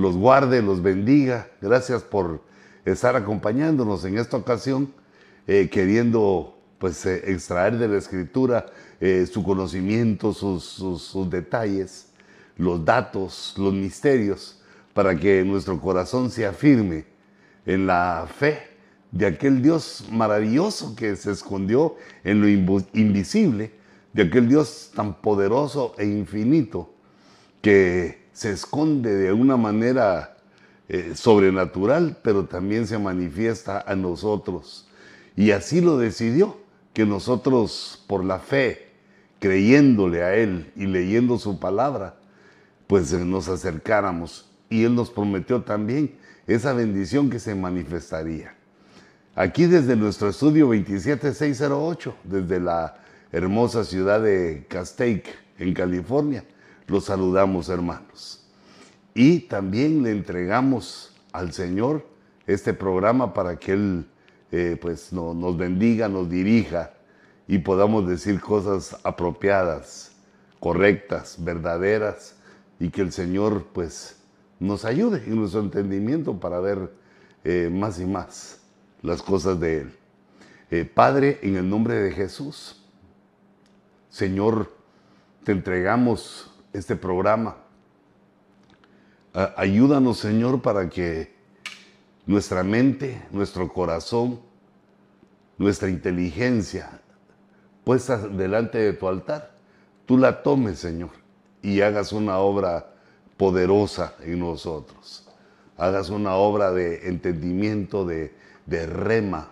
los guarde, los bendiga. Gracias por estar acompañándonos en esta ocasión, eh, queriendo pues eh, extraer de la escritura eh, su conocimiento, sus, sus detalles, los datos, los misterios, para que nuestro corazón se afirme en la fe de aquel Dios maravilloso que se escondió en lo invisible, de aquel Dios tan poderoso e infinito que se esconde de una manera eh, sobrenatural, pero también se manifiesta a nosotros. Y así lo decidió, que nosotros por la fe, creyéndole a Él y leyendo su palabra, pues eh, nos acercáramos. Y Él nos prometió también esa bendición que se manifestaría. Aquí desde nuestro estudio 27608, desde la hermosa ciudad de Castaic, en California, los saludamos hermanos. Y también le entregamos al Señor este programa para que Él eh, pues nos bendiga, nos dirija y podamos decir cosas apropiadas, correctas, verdaderas y que el Señor pues nos ayude en nuestro entendimiento para ver eh, más y más las cosas de Él. Eh, Padre, en el nombre de Jesús, Señor, te entregamos este programa. ayúdanos, Señor, para que nuestra mente, nuestro corazón, nuestra inteligencia puesta delante de tu altar, tú la tomes, Señor, y hagas una obra poderosa en nosotros. Hagas una obra de entendimiento, de, rema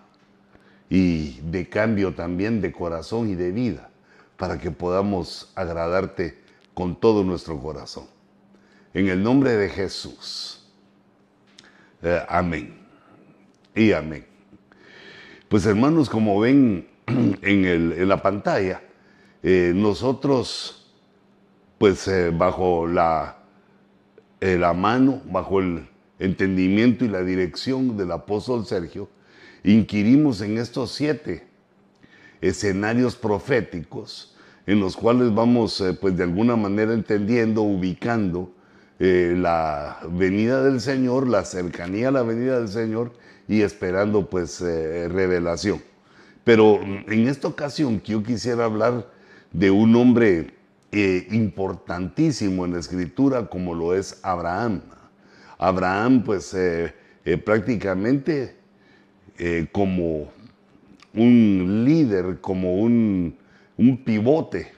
y de cambio también de corazón y de vida para que podamos agradarte con todo nuestro corazón. En el nombre de Jesús. Eh, amén. Y amén. Pues hermanos, como ven en, la pantalla, eh, nosotros, pues eh, bajo la la mano, bajo el entendimiento y la dirección del apóstol Sergio, inquirimos en estos siete escenarios proféticos en los cuales vamos eh, pues de alguna manera entendiendo, ubicando eh, la venida del Señor, la cercanía a la venida del Señor y esperando pues eh, revelación. Pero en esta ocasión que yo quisiera hablar de un hombre importantísimo en la escritura como lo es Abraham. Abraham pues prácticamente como un líder, como un, un, pivote,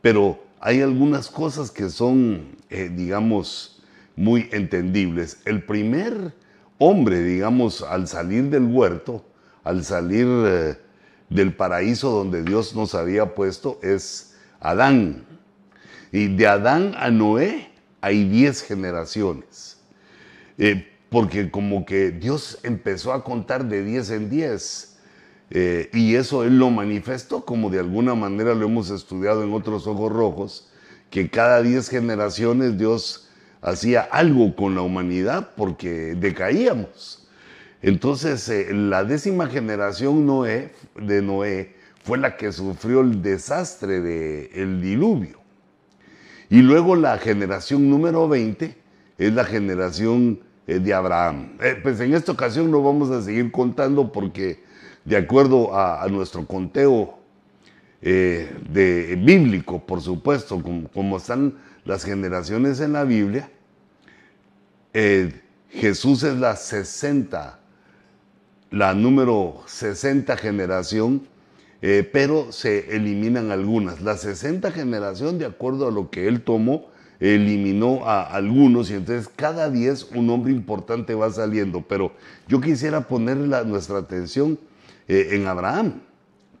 pero hay algunas cosas que son, digamos, muy entendibles. El primer hombre, digamos, al salir del huerto, al salir del paraíso donde Dios nos había puesto, es Adán. Y de Adán a Noé hay diez generaciones. Eh, porque como que Dios empezó a contar de diez en diez. Eh, y eso Él lo manifestó, como de alguna manera lo hemos estudiado en otros ojos rojos, que cada diez generaciones Dios hacía algo con la humanidad porque decaíamos. Entonces, eh, la décima generación de Noé fue la que sufrió el desastre del diluvio. Y luego la generación número 20 es la generación eh, de Abraham. Pues en esta ocasión no vamos a seguir contando porque de acuerdo a, nuestro conteo eh, de, bíblico, por supuesto, como, están las generaciones en la Biblia, Jesús es la 60, la número 60 generación eh, pero se eliminan algunas. La 60 generación, de acuerdo a lo que él tomó, eliminó a algunos y entonces cada 10 un hombre importante va saliendo. Pero yo quisiera poner nuestra atención eh, en Abraham,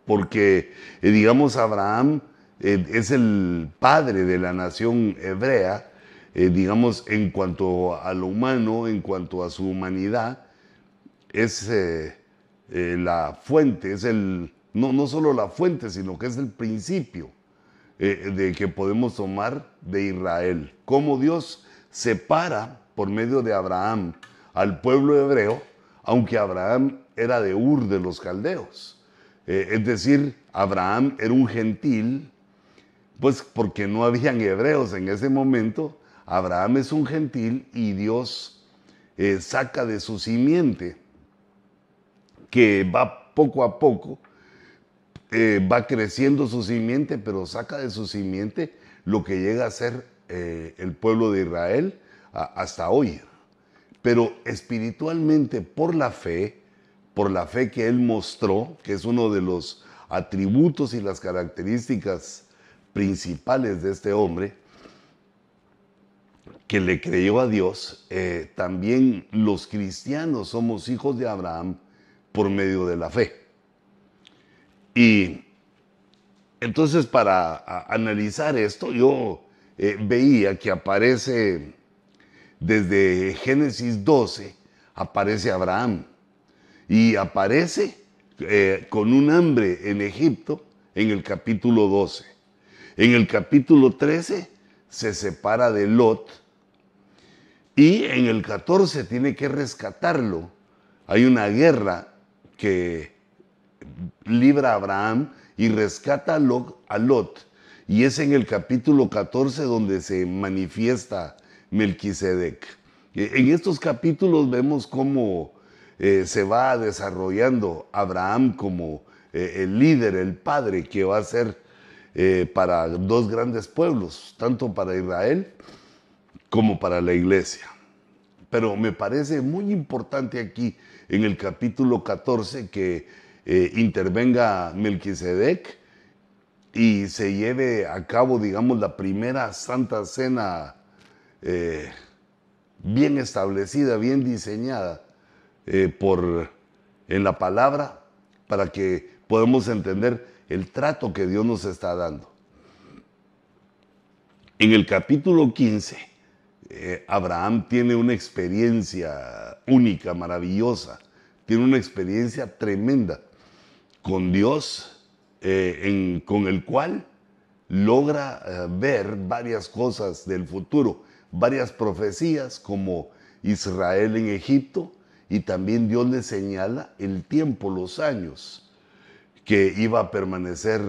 porque eh, digamos Abraham es el padre de la nación hebrea, digamos en cuanto a lo humano, en cuanto a su humanidad, es la fuente, es el no, no solo la fuente, sino que es el principio eh, de que podemos tomar de Israel. Cómo Dios separa por medio de Abraham al pueblo hebreo, aunque Abraham era de Ur de los caldeos. Eh, es decir, Abraham era un gentil, pues porque no habían hebreos en ese momento, Abraham es un gentil y Dios eh, saca de su simiente, que va poco a poco, eh, va creciendo su simiente, pero saca de su simiente lo que llega a ser el pueblo de Israel hasta hoy. Pero espiritualmente, por la fe, por la fe que él mostró, que es uno de los atributos y las características principales de este hombre, que le creyó a Dios, eh, también los cristianos somos hijos de Abraham por medio de la fe. Y entonces para analizar esto, yo eh, veía que aparece desde Génesis 12, aparece Abraham y aparece eh, con un hambre en Egipto en el capítulo 12. En el capítulo 13 se separa de Lot y en el 14 tiene que rescatarlo. Hay una guerra que libra a Abraham y rescata a Lot. Y es en el capítulo 14 donde se manifiesta Melquisedec. E, en estos capítulos vemos cómo eh, se va desarrollando Abraham como eh, el líder, el padre que va a ser eh, para dos grandes pueblos, tanto para Israel como para la iglesia. Pero me parece muy importante aquí en el capítulo 14 que intervenga Melquisedec y se lleve a cabo, digamos, la primera santa cena bien establecida, bien diseñada eh, por, en la palabra para que podamos entender el trato que Dios nos está dando. En el capítulo 15, eh, Abraham tiene una experiencia única, maravillosa, tiene una experiencia tremenda con Dios, eh, con el cual logra ver varias cosas del futuro, varias profecías como Israel en Egipto y también Dios le señala el tiempo, los años que iba a permanecer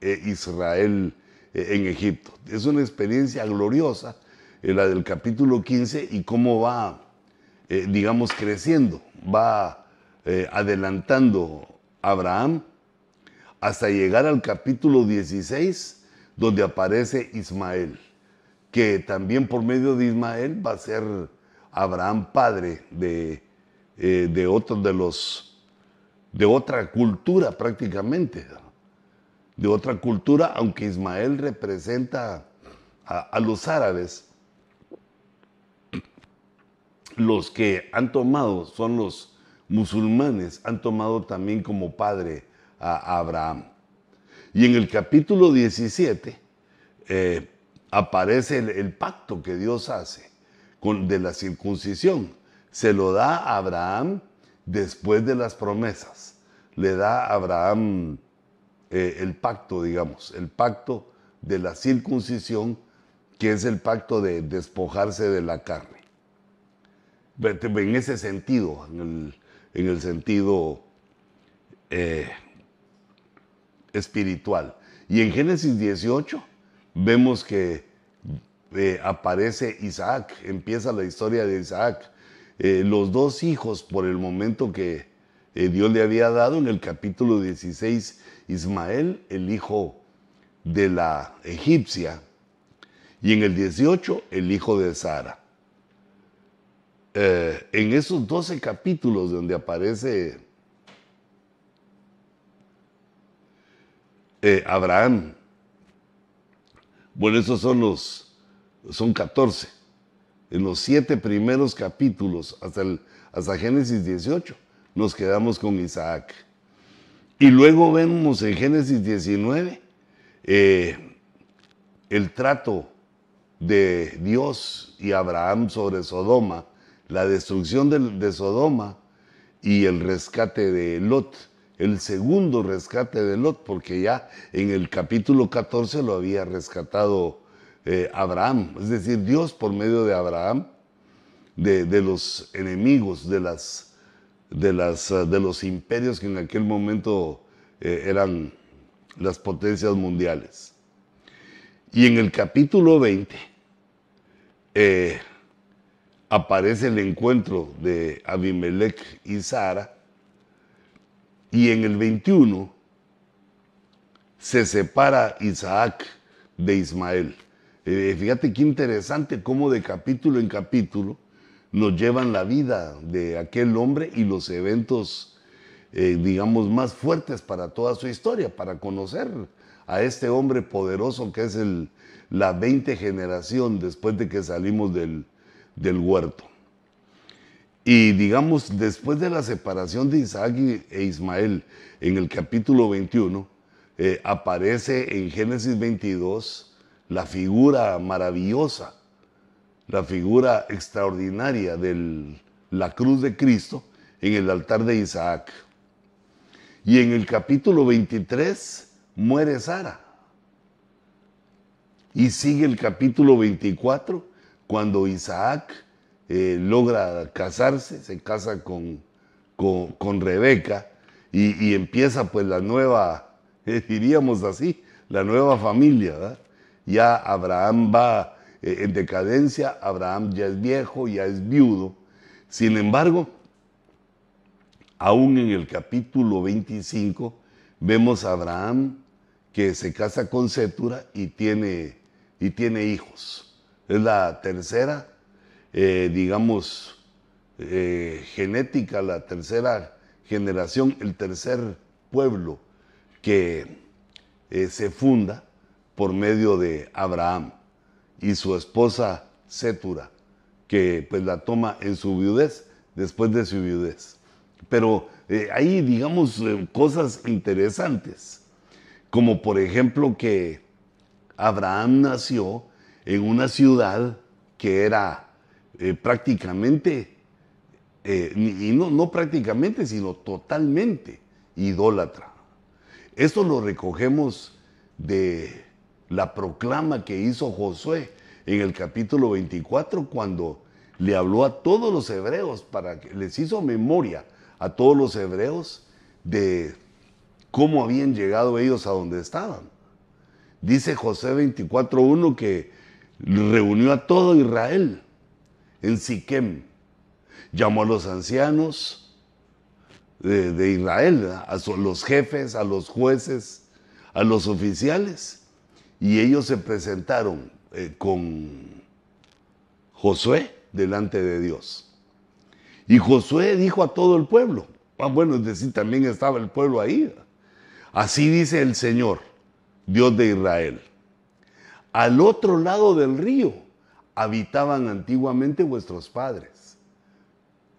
Israel en Egipto. Es una experiencia gloriosa la del capítulo 15 y cómo va, eh, digamos, creciendo, va eh, adelantando Abraham hasta llegar al capítulo 16, donde aparece Ismael, que también por medio de Ismael va a ser Abraham padre de, eh, de de los de otra cultura prácticamente, de otra cultura, aunque Ismael representa a los árabes, los que han tomado, son los musulmanes, han tomado también como padre a Abraham. Y en el capítulo 17 eh, aparece el, pacto que Dios hace de la circuncisión. Se lo da a Abraham después de las promesas. Le da a Abraham eh, el pacto, digamos, el pacto de la circuncisión, que es el pacto de despojarse de la carne en ese sentido, en el, sentido eh, espiritual. Y en Génesis 18 vemos que eh, aparece Isaac, empieza la historia de Isaac. Eh, los dos hijos, por el momento que Dios le había dado, en el capítulo 16, Ismael, el hijo de la egipcia, y en el 18, el hijo de Sara. Eh, en esos 12 capítulos donde aparece eh, Abraham, bueno, esos son los, son 14. En los siete primeros capítulos, hasta, el, hasta Génesis 18, nos quedamos con Isaac. Y luego vemos en Génesis 19 eh, el trato de Dios y Abraham sobre Sodoma la destrucción de, Sodoma y el rescate de Lot, el segundo rescate de Lot, porque ya en el capítulo 14 lo había rescatado eh, Abraham, es decir, Dios por medio de Abraham, de, los enemigos, de, las, de, las, de los imperios que en aquel momento eh, eran las potencias mundiales. Y en el capítulo 20 eh, aparece el encuentro de Abimelech y Sara, y en el 21 se separa Isaac de Ismael. Eh, fíjate qué interesante cómo de capítulo en capítulo nos llevan la vida de aquel hombre y los eventos, eh, digamos, más fuertes para toda su historia, para conocer a este hombre poderoso que es el, la 20 generación después de que salimos del, huerto. Y digamos, después de la separación de Isaac e Ismael en el capítulo 21, eh, aparece en Génesis 22 la figura maravillosa, la figura extraordinaria de la cruz de Cristo en el altar de Isaac. Y en el capítulo 23 muere Sara. Y sigue el capítulo 24 cuando Isaac eh, logra casarse, se casa con, con, Rebeca y, empieza pues la nueva, diríamos así, la nueva familia. ¿verdad? Ya Abraham va eh, en decadencia, Abraham ya es viejo, ya es viudo. Sin embargo, aún en el capítulo 25 vemos a Abraham que se casa con Setura y tiene, y tiene hijos. Es la tercera, eh, digamos, eh, genética, la tercera generación, el tercer pueblo que se funda por medio de Abraham y su esposa Setura, que pues la toma en su viudez, después de su viudez. Pero eh, hay, digamos, eh, cosas interesantes, como por ejemplo que Abraham nació en una ciudad que era eh, prácticamente, y no, no prácticamente, sino totalmente idólatra. Esto lo recogemos de la proclama que hizo Josué en el capítulo 24 cuando le habló a todos los hebreos, para que les hizo memoria a todos los hebreos de cómo habían llegado ellos a donde estaban. Dice José 24.1 que reunió a todo Israel en Siquem, llamó a los ancianos de, de Israel, a los jefes, a los jueces, a los oficiales, y ellos se presentaron eh, con Josué delante de Dios. Y Josué dijo a todo el pueblo, ah, bueno, es decir, también estaba el pueblo ahí. Así dice el Señor, Dios de Israel. Al otro lado del río habitaban antiguamente vuestros padres.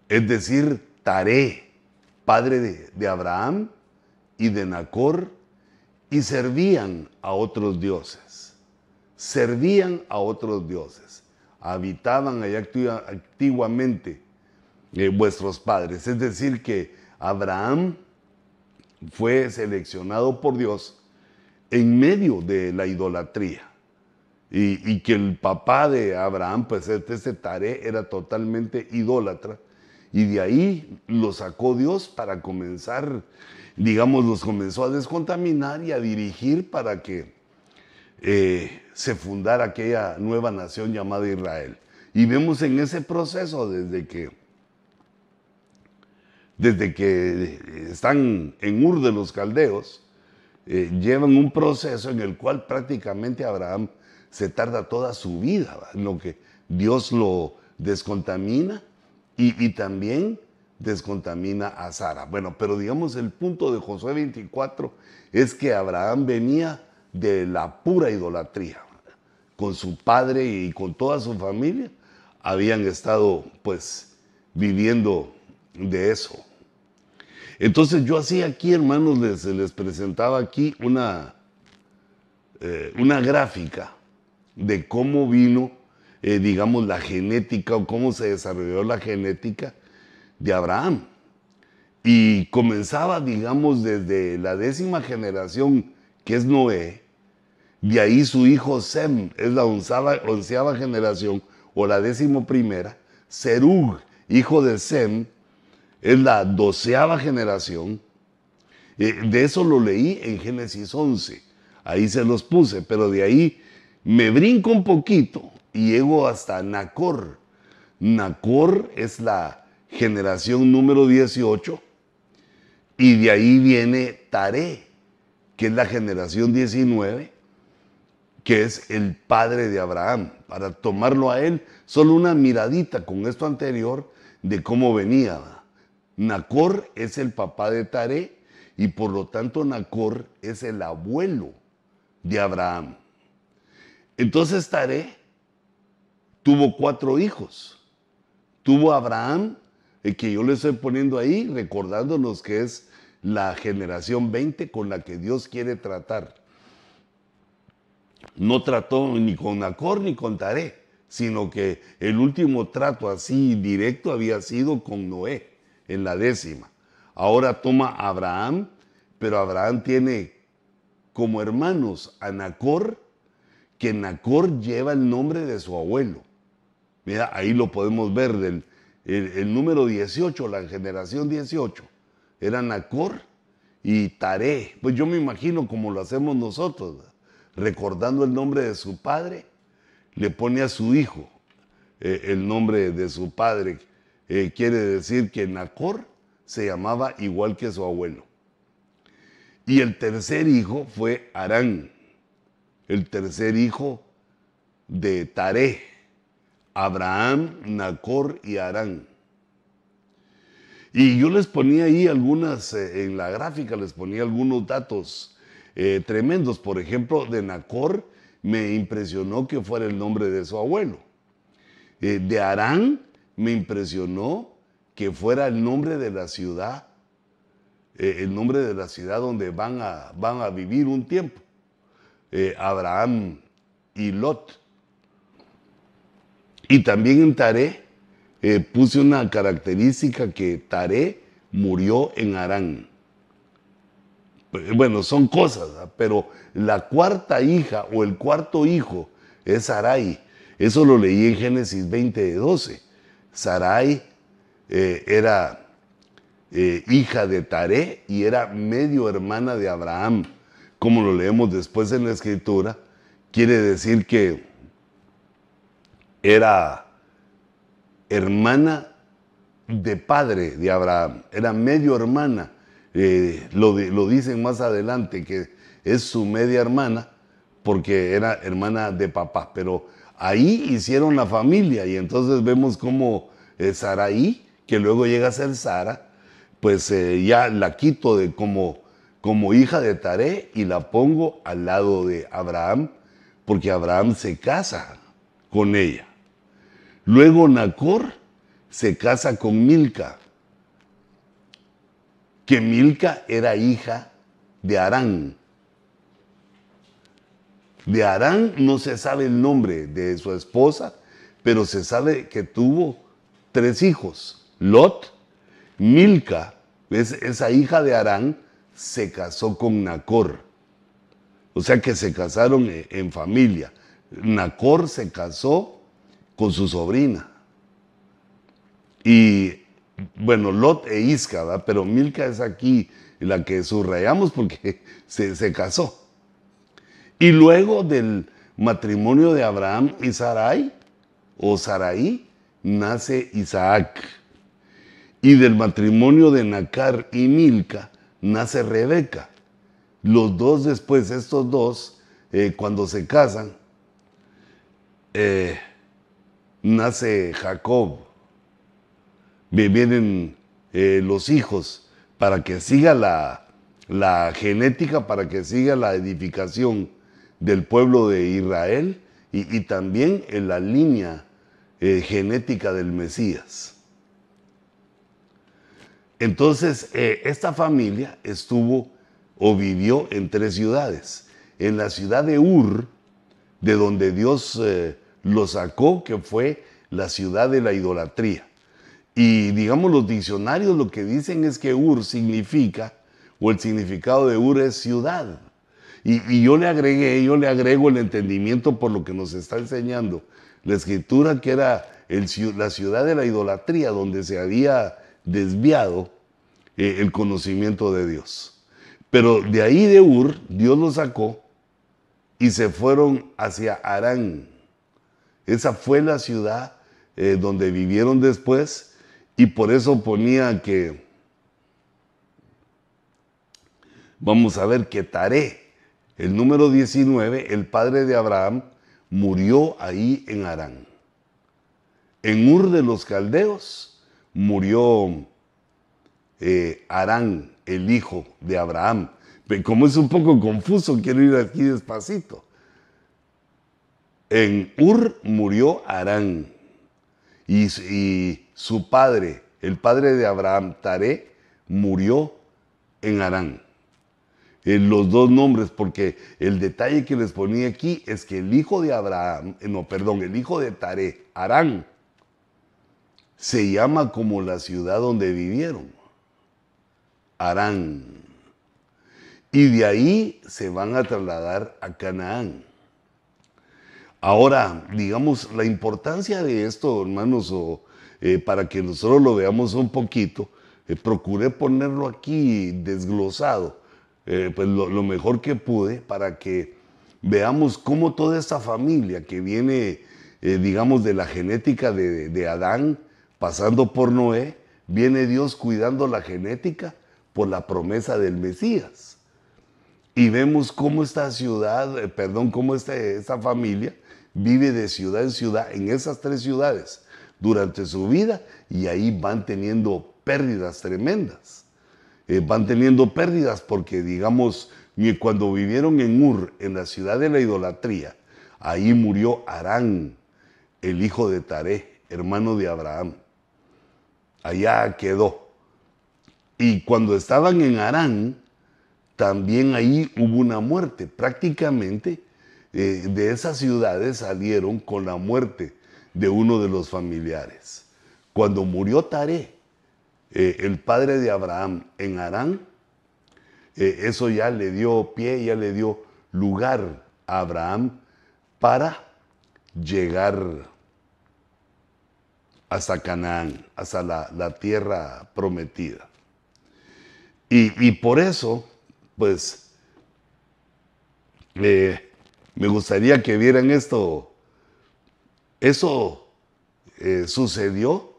Es decir, Taré, padre de, de Abraham y de Nacor y servían a otros dioses. Servían a otros dioses. Habitaban allá antiguamente eh, vuestros padres. Es decir, que Abraham fue seleccionado por Dios en medio de la idolatría. Y, que el papá de Abraham, pues este, este era totalmente idólatra. Y de ahí lo sacó Dios para comenzar digamos, los comenzó a descontaminar y a dirigir para que eh, se fundara aquella nueva nación llamada Israel. Y vemos en ese proceso desde que, desde que están en Ur de los Caldeos, eh, llevan un proceso en el cual prácticamente Abraham se tarda toda su vida, en lo que Dios lo descontamina y también descontamina a Sara. Bueno, pero digamos el punto de Josué 24 es que Abraham venía de la pura idolatría. Con su padre y con toda su familia habían estado pues viviendo de eso. Entonces yo así aquí, hermanos, les, les presentaba aquí una, eh, una gráfica de cómo vino, eh, digamos, la genética o cómo se desarrolló la genética de Abraham. Y comenzaba, digamos, desde la décima generación, que es Noé, de ahí su hijo Sem, es la onceava, generación, o la décimo primera, Serug, hijo de Sem, es la doceava generación. Eh, de eso lo leí en Génesis 11, ahí se los puse, pero de ahí me brinco un poquito y llego hasta Nacor. Nacor es la generación número 18 y de ahí viene Taré, que es la generación 19, que es el padre de Abraham. Para tomarlo a él, solo una miradita con esto anterior de cómo venía. Nacor es el papá de Taré y por lo tanto Nacor es el abuelo de Abraham. Entonces Taré tuvo cuatro hijos. Tuvo Abraham, que yo le estoy poniendo ahí, recordándonos que es la generación 20 con la que Dios quiere tratar. No trató ni con Nacor ni con Taré, sino que el último trato así directo había sido con Noé, en la décima. Ahora toma a Abraham, pero Abraham tiene como hermanos a Nacor, que Nacor lleva el nombre de su abuelo. Mira, ahí lo podemos ver, del, el, número 18, la generación 18, era Nacor y Taré. Pues yo me imagino como lo hacemos nosotros, recordando el nombre de su padre, le pone a su hijo eh, el nombre de su padre. Eh, quiere decir que Nacor se llamaba igual que su abuelo. Y el tercer hijo fue Arán, el tercer hijo de Taré, Abraham, Nacor y Arán. Y yo les ponía ahí algunas, eh, en la gráfica les ponía algunos datos eh, tremendos. Por ejemplo, de Nacor me impresionó que fuera el nombre de su abuelo. Eh, de Arán me impresionó que fuera el nombre de la ciudad, el nombre de la ciudad donde van a, van a vivir un tiempo. Abraham y Lot. Y también en Taré eh, puse una característica que Taré murió en Arán. Bueno, son cosas, pero la cuarta hija o el cuarto hijo es Sarai. Eso lo leí en Génesis 20, 12. Sarai eh, era eh, hija de Taré y era medio hermana de Abraham. Como lo leemos después en la escritura, quiere decir que era hermana de padre de Abraham, era medio hermana. Eh, lo, lo, dicen más adelante que es su media hermana porque era hermana de papá, pero ahí hicieron la familia y entonces vemos como eh, Saraí, que luego llega a ser Sara, pues eh, ya la quito de como, como hija de Taré y la pongo al lado de Abraham, porque Abraham se casa con ella. Luego Nacor se casa con Milca, que Milca era hija de Arán. De Arán no se sabe el nombre de su esposa, pero se sabe que tuvo tres hijos. Lot, Milca, esa hija de Arán, se casó con Nacor. O sea que se casaron en familia. Nacor se casó con su sobrina. Y bueno, Lot e Isca, pero Milca es aquí la que subrayamos porque se, casó. Y luego del matrimonio de Abraham y Sarai, o Sarai, nace Isaac. Y del matrimonio de Nacar y Milca nace Rebeca. Los dos después, estos dos, eh, cuando se casan, eh, nace Jacob, vienen eh, los hijos para que siga la, genética, para que siga la edificación del pueblo de Israel y, también en la línea eh, genética del Mesías. Entonces, eh, esta familia estuvo o vivió en tres ciudades. En la ciudad de Ur, de donde Dios lo sacó, que fue la ciudad de la idolatría. Y digamos los diccionarios lo que dicen es que Ur significa, o el significado de Ur es ciudad. Y, yo le agregué, yo le agrego el entendimiento por lo que nos está enseñando la escritura, que era el, la ciudad de la idolatría, donde se había desviado eh, el conocimiento de Dios. Pero de ahí de Ur, Dios lo sacó y se fueron hacia Arán Esa fue la ciudad eh, donde vivieron después y por eso ponía que, vamos a ver que Taré, el número 19, el padre de Abraham, murió ahí en Arán. En Ur de los Caldeos murió eh, Arán, el hijo de Abraham. Como es un poco confuso, quiero ir aquí despacito. En Ur murió Arán y, su padre, el padre de Abraham, Taré, murió en Arán. En los dos nombres, porque el detalle que les ponía aquí es que el hijo de Abraham, eh, no, perdón, el hijo de Taré, Arán, se llama como la ciudad donde vivieron, Arán. Y de ahí se van a trasladar a Canaán. Ahora, digamos, la importancia de esto, hermanos, o, eh, para que nosotros lo veamos un poquito, eh, procuré ponerlo aquí desglosado, eh, pues lo, mejor que pude, para que veamos cómo toda esta familia que viene, digamos, de la genética de, de Adán, pasando por Noé, viene Dios cuidando la genética por la promesa del Mesías. Y vemos cómo esta ciudad, perdón, cómo esta familia vive de ciudad en ciudad, en esas tres ciudades, durante su vida, y ahí van teniendo pérdidas tremendas. Eh, van teniendo pérdidas porque, digamos, cuando vivieron en Ur, en la ciudad de la idolatría, ahí murió Arán, el hijo de Taré, hermano de Abraham. Allá quedó. Y cuando estaban en Arán, también ahí hubo una muerte. Prácticamente eh, de esas ciudades salieron con la muerte de uno de los familiares. Cuando murió Taré, eh, el padre de Abraham en Arán, eh, eso ya le dio pie, ya le dio lugar a Abraham para llegar hasta Canaán, hasta la, tierra prometida. Y, y, por eso, pues, me gustaría que vieran esto. Eso eh, sucedió.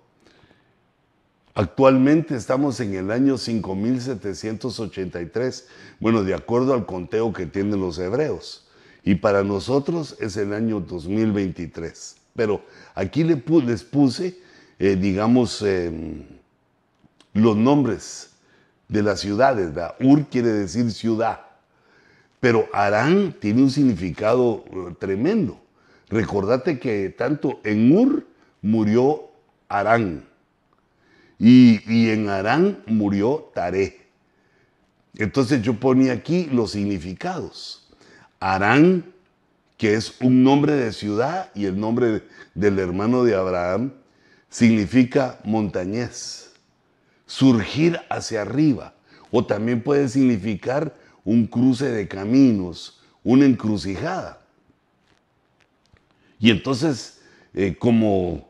Actualmente estamos en el año 5783, bueno, de acuerdo al conteo que tienen los hebreos. Y para nosotros es el año 2023. Pero aquí les puse, eh, digamos, em, los nombres de las ciudades. Ur quiere decir ciudad. Pero Arán tiene un significado eh, tremendo. Recordate que tanto en Ur murió Arán y, en Arán murió Taré. Entonces yo ponía aquí los significados. Arán, que es un nombre de ciudad y el nombre del hermano de Abraham, significa montañés, surgir hacia arriba, o también puede significar un cruce de caminos, una encrucijada. Y entonces, eh, como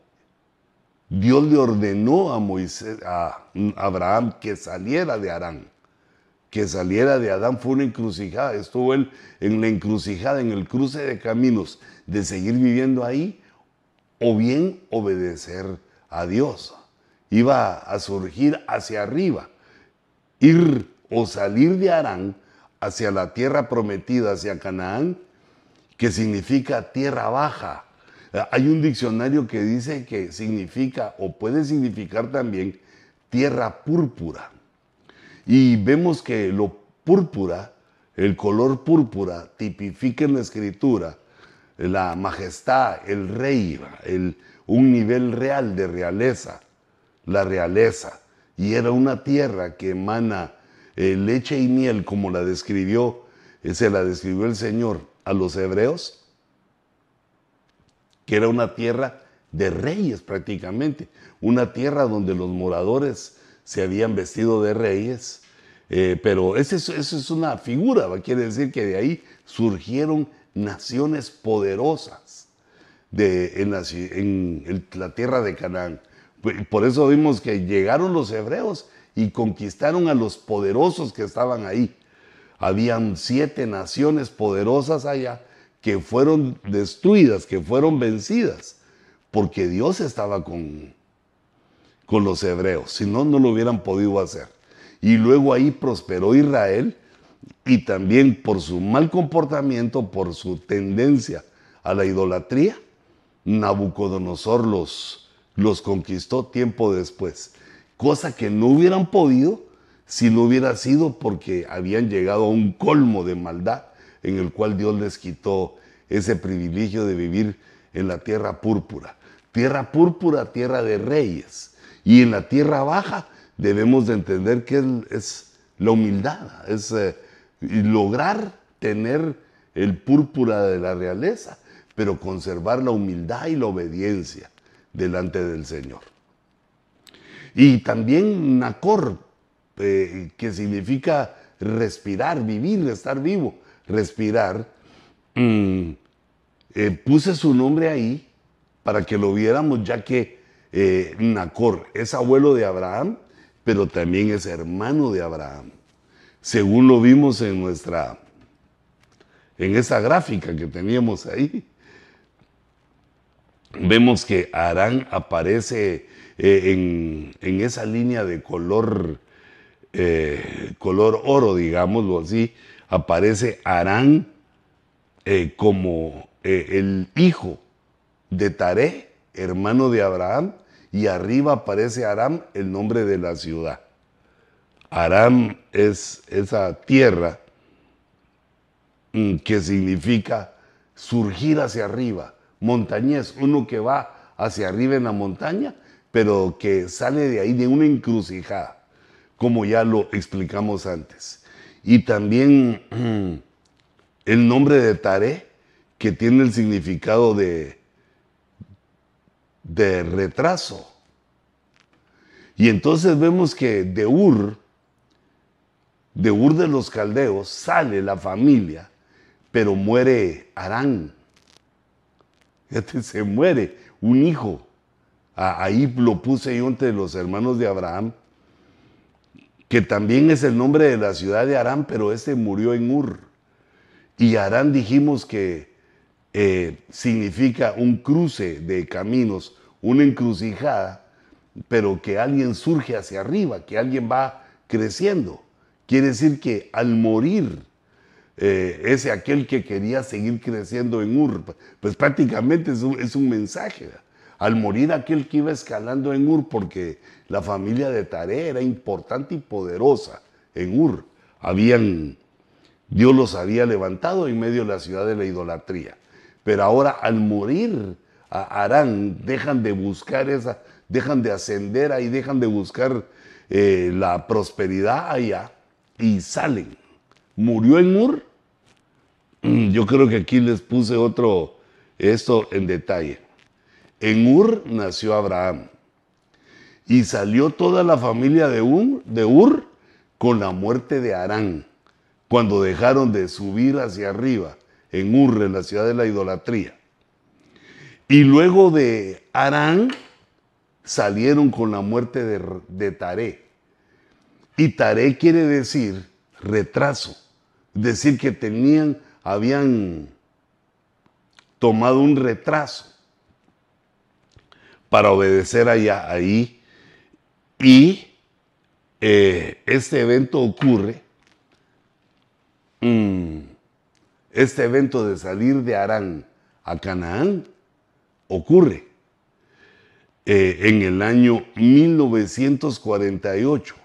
Dios le ordenó a Moisés, a Abraham que saliera de Arán, que saliera de Adán fue una encrucijada. Estuvo él en la encrucijada, en el cruce de caminos, de seguir viviendo ahí o bien obedecer a Dios. Iba a surgir hacia arriba, ir o salir de Arán hacia la tierra prometida, hacia Canaán, que significa tierra baja. Hay un diccionario que dice que significa o puede significar también tierra púrpura. Y vemos que lo púrpura, el color púrpura, tipifica en la escritura la majestad, el rey, un nivel real de realeza, la realeza. Y era una tierra que emana eh, leche y miel, como la describió, eh, se la describió el Señor a los hebreos, que era una tierra de reyes prácticamente, una tierra donde los moradores se habían vestido de reyes, eh, pero esa es, una figura, quiere decir que de ahí surgieron naciones poderosas de, en, la, tierra de Canaán. Por eso vimos que llegaron los hebreos y conquistaron a los poderosos que estaban ahí. Habían siete naciones poderosas allá que fueron destruidas, que fueron vencidas, porque Dios estaba con, con los hebreos, si no, no lo hubieran podido hacer. Y luego ahí prosperó Israel y también por su mal comportamiento, por su tendencia a la idolatría, Nabucodonosor los, los conquistó tiempo después, cosa que no hubieran podido si no hubiera sido porque habían llegado a un colmo de maldad en el cual Dios les quitó ese privilegio de vivir en la tierra púrpura. Tierra púrpura, tierra de reyes. Y en la tierra baja debemos de entender que es, la humildad, es eh, lograr tener el púrpura de la realeza, pero conservar la humildad y la obediencia delante del Señor. Y también Nacor, eh, que significa respirar, vivir, estar vivo, respirar, mm, eh, puse su nombre ahí para que lo viéramos, ya que eh, Nacor es abuelo de Abraham, pero también es hermano de Abraham. Según lo vimos en nuestra, en esa gráfica que teníamos ahí, vemos que Arán aparece en, en, esa línea de color eh, color oro, digámoslo así, aparece Arán eh, como eh, el hijo de Taré, hermano de Abraham, y arriba aparece Aram, el nombre de la ciudad. Aram es esa tierra mm, que significa surgir hacia arriba, montañés, uno que va hacia arriba en la montaña, pero que sale de ahí de una encrucijada como ya lo explicamos antes. Y también el nombre de Taré, que tiene el significado de, de retraso. Y entonces vemos que de Ur, de Ur de los Caldeos, sale la familia, pero muere Arán. se muere un hijo. Ahí lo puse yo entre los hermanos de Abraham que también es el nombre de la ciudad de Arán, pero este murió en Ur. Y Arán dijimos que eh, significa un cruce de caminos, una encrucijada, pero que alguien surge hacia arriba, que alguien va creciendo. Quiere decir que al morir eh, ese aquel que quería seguir creciendo en Ur, pues prácticamente es un, mensaje al morir aquel que iba escalando en Ur, porque la familia de Tare era importante y poderosa en Ur. Habían, Dios los había levantado en medio de la ciudad de la idolatría. Pero ahora al morir a Arán, dejan de buscar esa, dejan de ascender ahí, dejan de buscar eh, la prosperidad allá y salen. Murió en Ur. Yo creo que aquí les puse otro, esto en detalle. En Ur nació Abraham. Y salió toda la familia de Ur, de Ur con la muerte de Arán, cuando dejaron de subir hacia arriba en Ur, en la ciudad de la idolatría. Y luego de Arán salieron con la muerte de, de Taré. Y Taré quiere decir retraso, decir que tenían, habían tomado un retraso para obedecer allá, ahí. Y eh, este evento ocurre, mm, este evento de salir de Arán a Canaán ocurre eh, en el año 1948.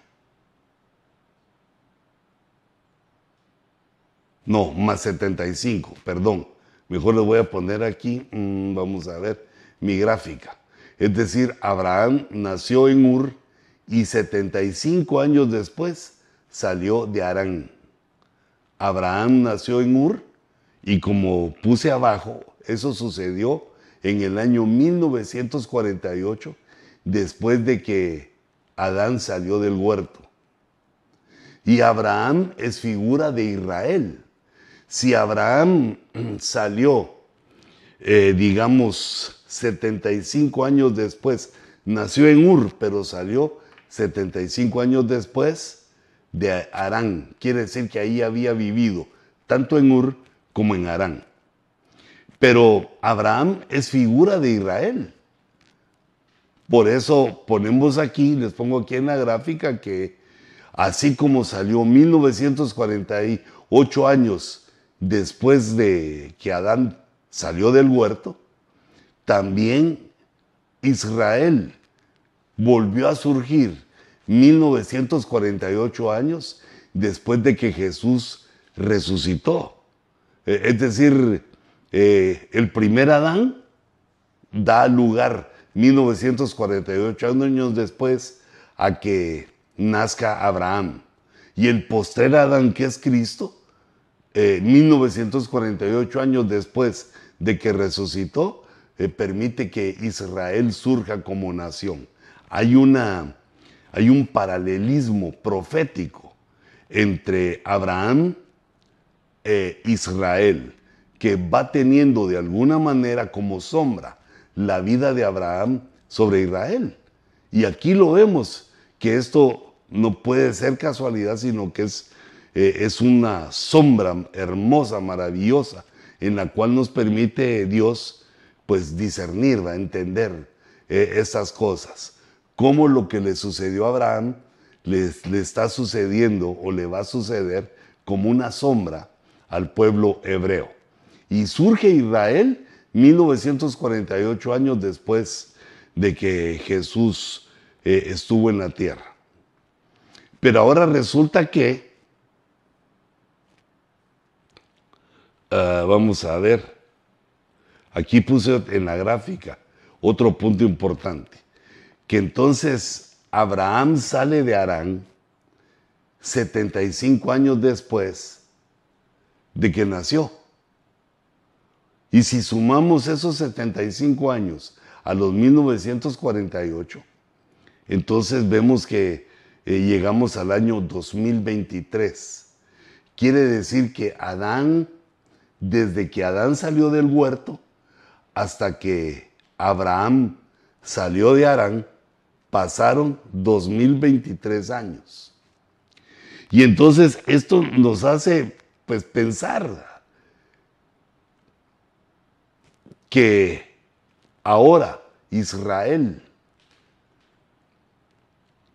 No, más 75, perdón. Mejor le voy a poner aquí, mm, vamos a ver, mi gráfica. Es decir, Abraham nació en Ur y 75 años después salió de Arán. Abraham nació en Ur y como puse abajo, eso sucedió en el año 1948, después de que Adán salió del huerto. Y Abraham es figura de Israel. Si Abraham salió, eh, digamos, 75 años después. Nació en Ur, pero salió 75 años después de Arán. Quiere decir que ahí había vivido, tanto en Ur como en Arán. Pero Abraham es figura de Israel. Por eso ponemos aquí, les pongo aquí en la gráfica que así como salió 1948 años después de que Adán salió del huerto, también Israel volvió a surgir 1948 años después de que Jesús resucitó. Eh, es decir, eh, el primer Adán da lugar 1948 años después a que nazca Abraham. Y el postrer Adán, que es Cristo, 1948 eh, años después de que resucitó, permite que Israel surja como nación. Hay, una, hay un paralelismo profético entre Abraham e Israel, que va teniendo de alguna manera como sombra la vida de Abraham sobre Israel. Y aquí lo vemos, que esto no puede ser casualidad, sino que es, eh, es una sombra hermosa, maravillosa, en la cual nos permite Dios pues discernir, entender eh, estas cosas. Cómo lo que le sucedió a Abraham le, le está sucediendo o le va a suceder como una sombra al pueblo hebreo. Y surge Israel 1948 años después de que Jesús eh, estuvo en la tierra. Pero ahora resulta que, ah, vamos a ver, aquí puse en la gráfica otro punto importante, que entonces Abraham sale de Arán 75 años después de que nació. Y si sumamos esos 75 años a los 1948, entonces vemos que eh, llegamos al año 2023. Quiere decir que Adán, desde que Adán salió del huerto hasta que Abraham salió de Arán, pasaron 2023 años. Y entonces esto nos hace pues pensar, que ahora Israel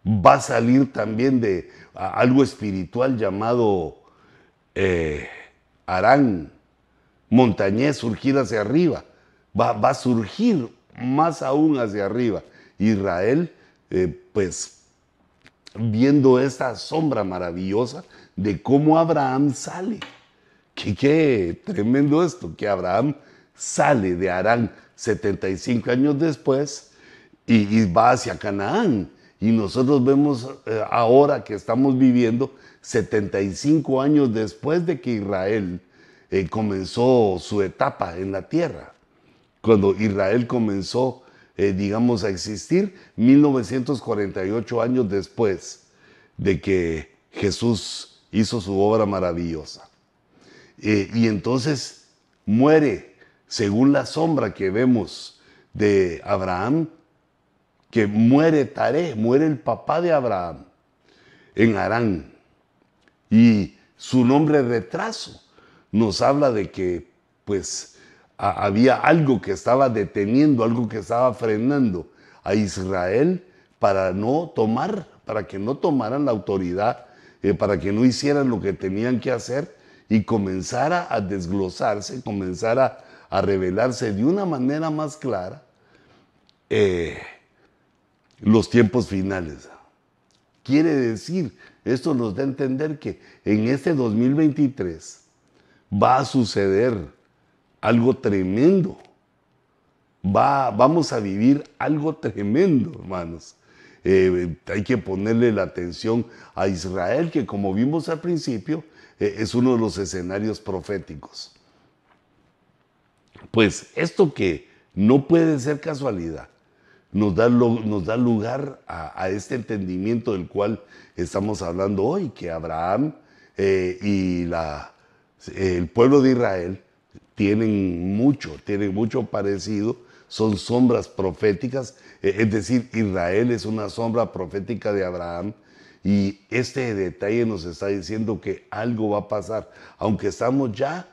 va a salir también de algo espiritual llamado eh, Arán, montañés, surgir hacia arriba. Va, a surgir más aún hacia arriba. Israel, eh, pues, viendo esta sombra maravillosa de cómo Abraham sale. Qué, qué tremendo esto, que Abraham sale de Arán 75 años después y, va hacia Canaán. Y nosotros vemos eh, ahora que estamos viviendo 75 años después de que Israel eh, comenzó su etapa en la tierra. Cuando Israel comenzó, eh, digamos, a existir, 1948 años después de que Jesús hizo su obra maravillosa. y entonces muere según la sombra que vemos de Abraham, que muere Taré, muere el papá de Abraham en Arán. Y su nombre retraso nos habla de que pues había algo que estaba deteniendo, algo que estaba frenando a Israel para no tomar, para que no tomaran la autoridad, eh, para que no hicieran lo que tenían que hacer y comenzara a desglosarse, comenzara a revelarse de una manera más clara eh, los tiempos finales. Quiere decir, esto nos da a entender que en este 2023 va a suceder algo tremendo. Va, vamos a vivir algo tremendo, hermanos. Eh, hay que ponerle la atención a Israel, que como vimos al principio, eh, es uno de los escenarios proféticos. Pues esto que no puede ser casualidad, nos da, nos da lugar a, este entendimiento del cual estamos hablando hoy, que Abraham eh, y la, el pueblo de Israel tienen mucho, tienen mucho parecido, son sombras proféticas, eh, es decir, Israel es una sombra profética de Abraham y este detalle nos está diciendo que algo va a pasar, aunque estamos ya,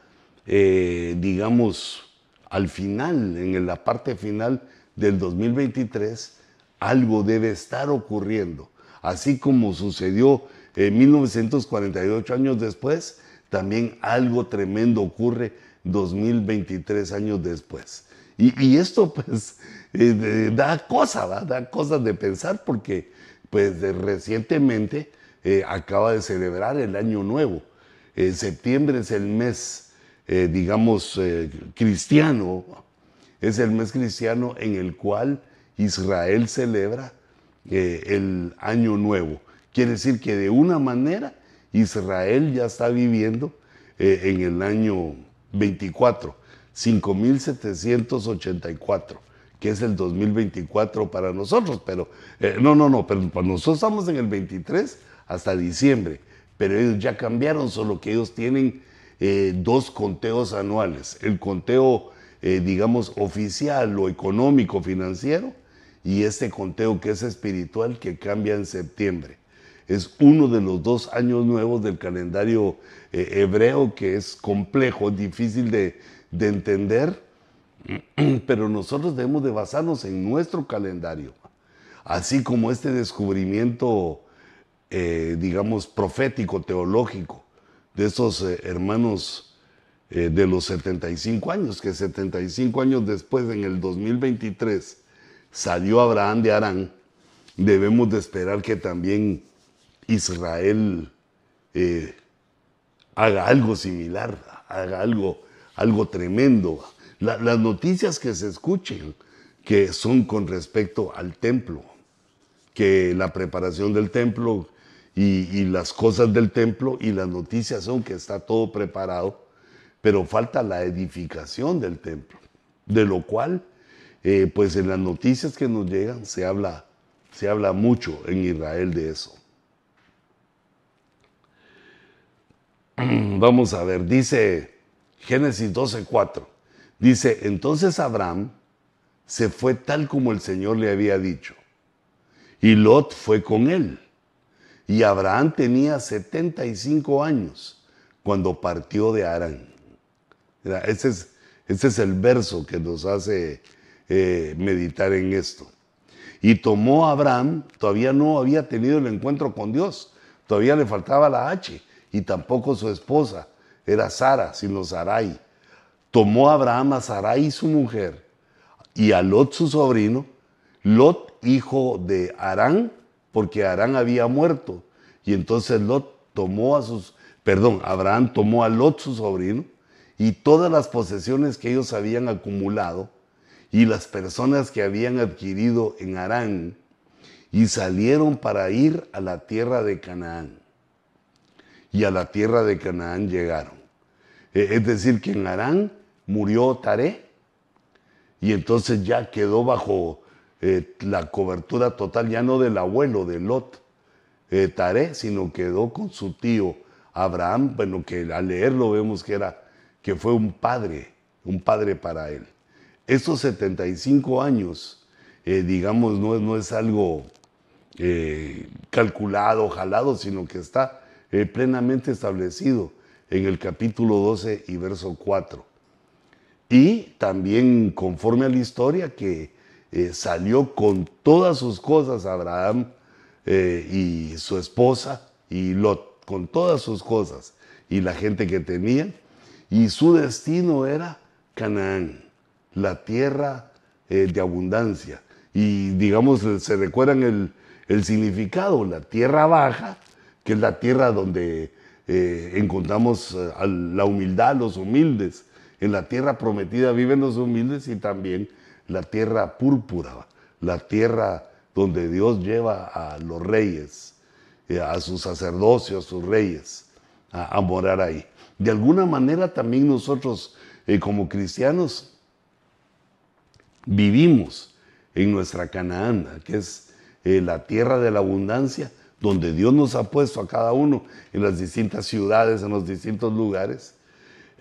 eh, digamos, al final, en la parte final del 2023, algo debe estar ocurriendo. Así como sucedió en 1948 años después, también algo tremendo ocurre 2023 años después. Y, esto pues eh, da cosas, da cosas de pensar porque pues recientemente eh, acaba de celebrar el año nuevo. septiembre es el mes, eh, digamos, cristiano, es el mes cristiano en el cual Israel celebra el año nuevo. Quiere decir que de una manera Israel ya está viviendo en el año 24, 5784, que es el 2024 para nosotros, pero eh, no, no, no, pero nosotros estamos en el 23 hasta diciembre, pero ellos ya cambiaron, solo que ellos tienen eh, dos conteos anuales, el conteo, eh, digamos, oficial o económico, financiero, y este conteo que es espiritual que cambia en septiembre es uno de los dos años nuevos del calendario eh, hebreo que es complejo, difícil de, entender, pero nosotros debemos de basarnos en nuestro calendario, así como este descubrimiento, eh, digamos, profético, teológico, de esos eh, hermanos de los 75 años, que 75 años después, en el 2023, salió Abraham de Arán, debemos de esperar que también Israel eh, haga algo similar, haga algo, algo tremendo. las noticias que se escuchen, que son con respecto al templo, que la preparación del templo y, las cosas del templo y las noticias son que está todo preparado, pero falta la edificación del templo, de lo cual, eh, pues en las noticias que nos llegan se habla, se habla mucho en Israel de eso. Vamos a ver, dice Génesis 12:4. Dice, entonces Abraham se fue tal como el Señor le había dicho. Y Lot fue con él. Y Abraham tenía 75 años cuando partió de Arán. Ese es, es el verso que nos hace eh, meditar en esto. Y tomó Abraham, todavía no había tenido el encuentro con Dios, todavía le faltaba la H y tampoco su esposa era Sara, sino Sarai. Tomó Abraham a Sarai su mujer y a Lot su sobrino, Lot hijo de Arán, porque Arán había muerto. Y entonces Lot tomó a sus, perdón, Abraham tomó a Lot su sobrino y todas las posesiones que ellos habían acumulado y las personas que habían adquirido en Arán y salieron para ir a la tierra de Canaán y a la tierra de Canaán llegaron. Eh, es decir, que en Arán murió Taré y entonces ya quedó bajo eh, la cobertura total, ya no del abuelo de Lot, eh, Taré, sino quedó con su tío Abraham, bueno, que al leerlo vemos que, era, que fue un padre, un padre para él. Estos 75 años, digamos, no, no, es algo calculado, jalado, sino que está eh, plenamente establecido en el capítulo 12 y verso 4. Y también conforme a la historia que eh, salió con todas sus cosas Abraham eh, y su esposa y Lot, con todas sus cosas y la gente que tenía, y su destino era Canaán, la tierra de abundancia. Y digamos, se recuerdan el, el significado, la tierra baja que es la tierra donde eh, encontramos eh, la humildad, los humildes. En la tierra prometida viven los humildes y también la tierra púrpura, la tierra donde Dios lleva a los reyes, eh, a sus sacerdocios, a sus reyes, a, morar ahí. De alguna manera también nosotros como cristianos vivimos en nuestra Canaán, que es la tierra de la abundancia, donde Dios nos ha puesto a cada uno en las distintas ciudades, en los distintos lugares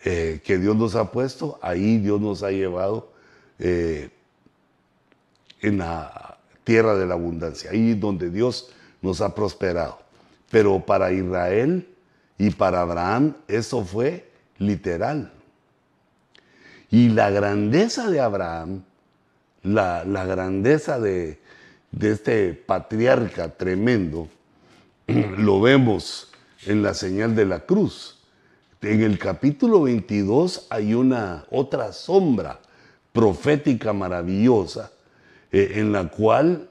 eh, que Dios nos ha puesto, ahí Dios nos ha llevado eh, en la tierra de la abundancia, ahí donde Dios nos ha prosperado. Pero para Israel y para Abraham eso fue literal. Y la grandeza de Abraham, la, grandeza de, de este patriarca tremendo, lo vemos en la señal de la cruz. En el capítulo 22 hay una otra sombra profética maravillosa eh, en la cual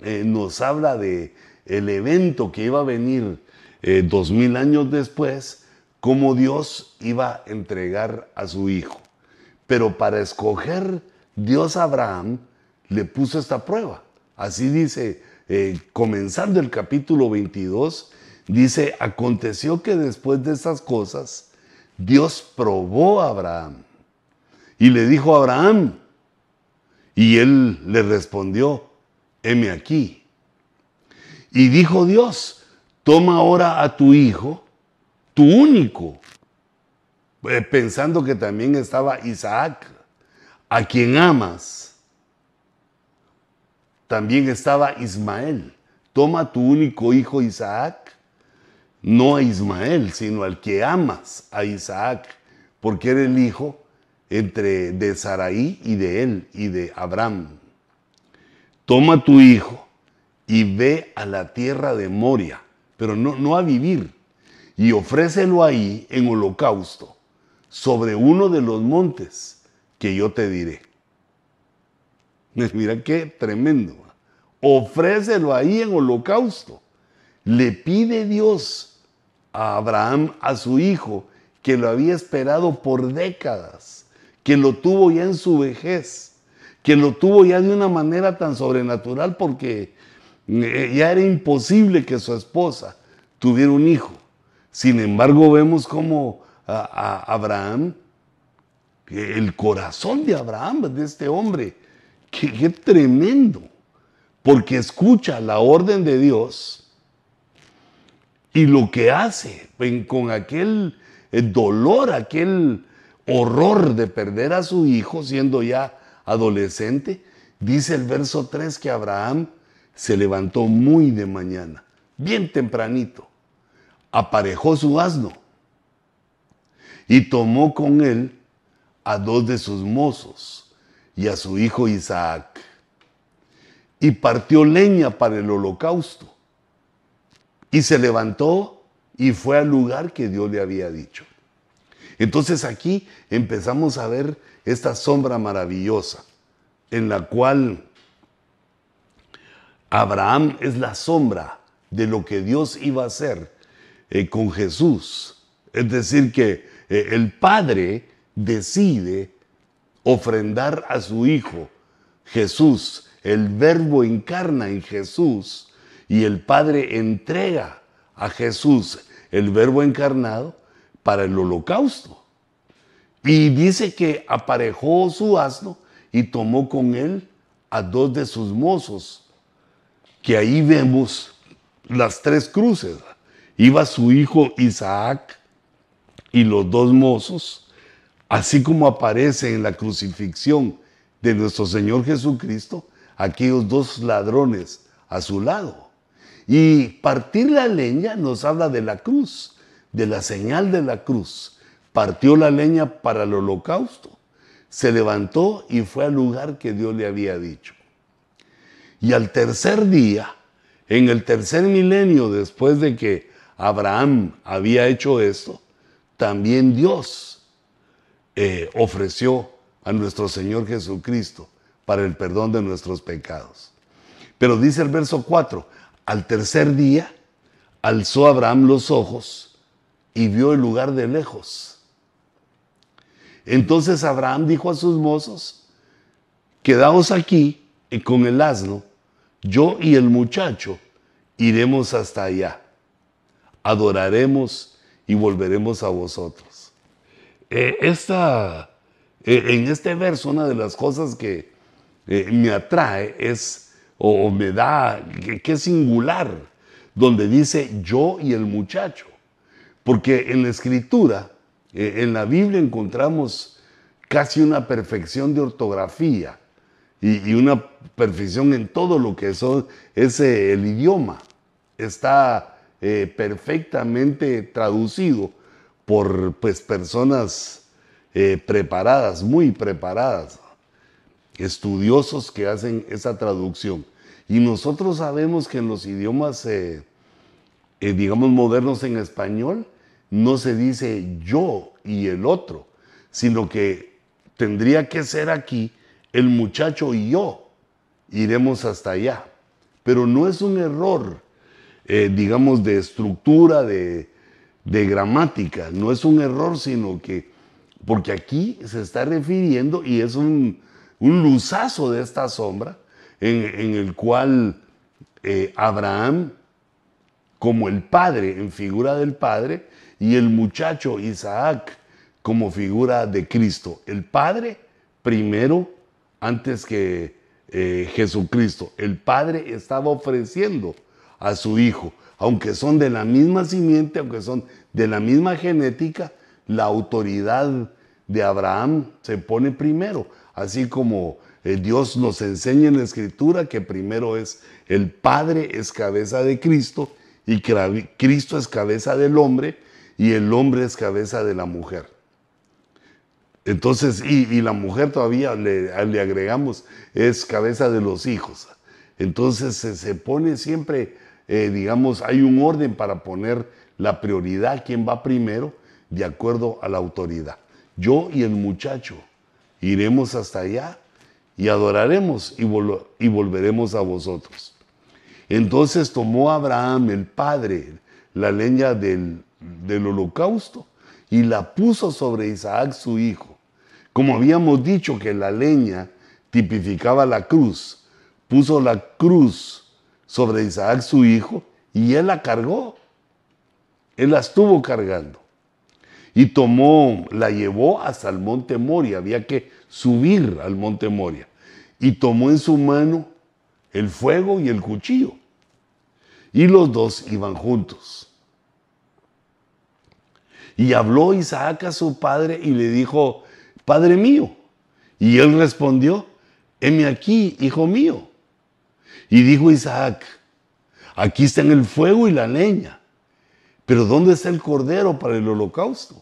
eh, nos habla de el evento que iba a venir eh, dos mil años después, cómo Dios iba a entregar a su hijo. Pero para escoger Dios a Abraham le puso esta prueba. Así dice, comenzando el capítulo 22, dice, aconteció que después de estas cosas, Dios probó a Abraham y le dijo a Abraham, y él le respondió, heme aquí. Y dijo Dios, toma ahora a tu hijo, tu único, eh, pensando que también estaba Isaac, a quien amas. También estaba Ismael. Toma tu único hijo Isaac, no a Ismael, sino al que amas, a Isaac, porque era el hijo entre de Saraí y de él y de Abraham. Toma tu hijo y ve a la tierra de Moria, pero no, no a vivir, y ofrécelo ahí en holocausto, sobre uno de los montes que yo te diré. Mira qué tremendo. Ofrécelo ahí en holocausto. Le pide Dios a Abraham, a su hijo, que lo había esperado por décadas que lo tuvo ya en su vejez, que lo tuvo ya de una manera tan sobrenatural porque eh, ya era imposible que su esposa tuviera un hijo. Sin embargo, vemos como a, Abraham, el corazón de Abraham, de este hombre, qué, tremendo, porque escucha la orden de Dios y lo que hace con aquel dolor, aquel horror de perder a su hijo siendo ya adolescente, dice el verso 3 que Abraham se levantó muy de mañana, bien tempranito, aparejó su asno y tomó con él a dos de sus mozos y a su hijo Isaac y partió leña para el holocausto y se levantó y fue al lugar que Dios le había dicho. Entonces aquí empezamos a ver esta sombra maravillosa en la cual Abraham es la sombra de lo que Dios iba a hacer eh, con Jesús. Es decir, que eh, el Padre decide ofrendar a su Hijo Jesús. El verbo encarna en Jesús y el Padre entrega a Jesús el verbo encarnado para el holocausto. Y dice que aparejó su asno y tomó con él a dos de sus mozos, que ahí vemos las tres cruces. Iba su hijo Isaac y los dos mozos, así como aparece en la crucifixión de nuestro Señor Jesucristo, aquellos dos ladrones a su lado. Y partir la leña nos habla de la cruz de la señal de la cruz, partió la leña para el holocausto, se levantó y fue al lugar que Dios le había dicho. Y al tercer día, en el tercer milenio después de que Abraham había hecho esto, también Dios eh, ofreció a nuestro Señor Jesucristo para el perdón de nuestros pecados. Pero dice el verso 4, al tercer día alzó Abraham los ojos y vio el lugar de lejos. Entonces Abraham dijo a sus mozos, quedaos aquí con el asno, yo y el muchacho iremos hasta allá, adoraremos y volveremos a vosotros. Eh, esta, eh, en este verso una de las cosas que eh, me atrae es, o, me da, que singular, donde dice yo y el muchacho. Porque en la escritura, eh, en la Biblia encontramos casi una perfección de ortografía y, una perfección en todo lo que es eh, el idioma. Está perfectamente traducido por pues, personas preparadas, muy preparadas, estudiosos que hacen esa traducción. Y nosotros sabemos que en los idiomas, eh, eh, digamos, modernos en español, no se dice yo y el otro, sino que tendría que ser aquí el muchacho y yo. Iremos hasta allá. Pero no es un error, eh, digamos, de estructura, de, gramática. No es un error, sino que, porque aquí se está refiriendo y es un, un luzazo de esta sombra en, el cual eh, Abraham, como el padre, en figura del padre, y el muchacho Isaac, como figura de Cristo. El padre primero antes que eh, Jesucristo. El padre estaba ofreciendo a su hijo, aunque son de la misma simiente, aunque son de la misma genética, la autoridad de Abraham se pone primero, así como eh, Dios nos enseña en la escritura que primero es el Padre es cabeza de Cristo y Cristo es cabeza del hombre y el hombre es cabeza de la mujer. Entonces, y, la mujer todavía le, agregamos, es cabeza de los hijos. Entonces se, pone siempre, eh, digamos, hay un orden para poner la prioridad, quién va primero, de acuerdo a la autoridad. Yo y el muchacho iremos hasta allá y adoraremos y, y volveremos a vosotros. Entonces tomó Abraham, el padre, la leña del, del holocausto y la puso sobre Isaac su hijo. Como habíamos dicho que la leña tipificaba la cruz, puso la cruz sobre Isaac su hijo y él la cargó. Él la estuvo cargando. Y tomó, la llevó hasta el monte Moria. Había que subir al monte Moria. Y tomó en su mano el fuego y el cuchillo. Y los dos iban juntos. Y habló Isaac a su padre y le dijo, Padre mío. Y él respondió, heme aquí, hijo mío. Y dijo Isaac, aquí están el fuego y la leña, pero ¿dónde está el cordero para el holocausto?